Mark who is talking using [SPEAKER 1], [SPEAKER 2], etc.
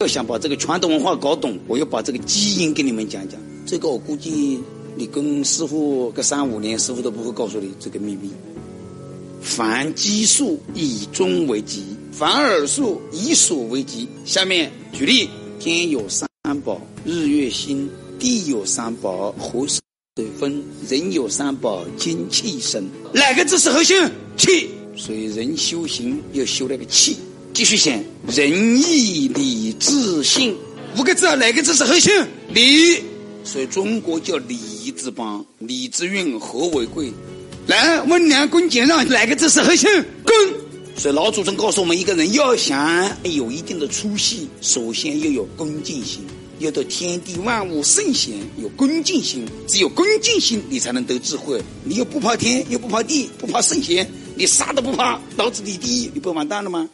[SPEAKER 1] 要想把这个传统文化搞懂，我要把这个基因给你们讲讲。这个我估计你跟师傅个三五年，师傅都不会告诉你这个秘密。凡奇数以中为吉，凡尔数以数为吉。下面举例：天有三宝，日月星；地有三宝，火水风；人有三宝，精气神。哪个字是核心？气。所以人修行要修那个气。继续写，仁义礼智信五个字啊，哪个字是核心？礼。所以中国叫礼仪之邦，礼之运，和为贵。来，温良恭俭让，哪个字是核心？恭。所以老祖宗告诉我们，一个人要想有一定的出息，首先要有恭敬心，要对天地万物圣贤有恭敬心。只有恭敬心，你才能得智慧。你又不怕天，又不怕地，不怕圣贤，你啥都不怕，老子你第一，你不完蛋了吗？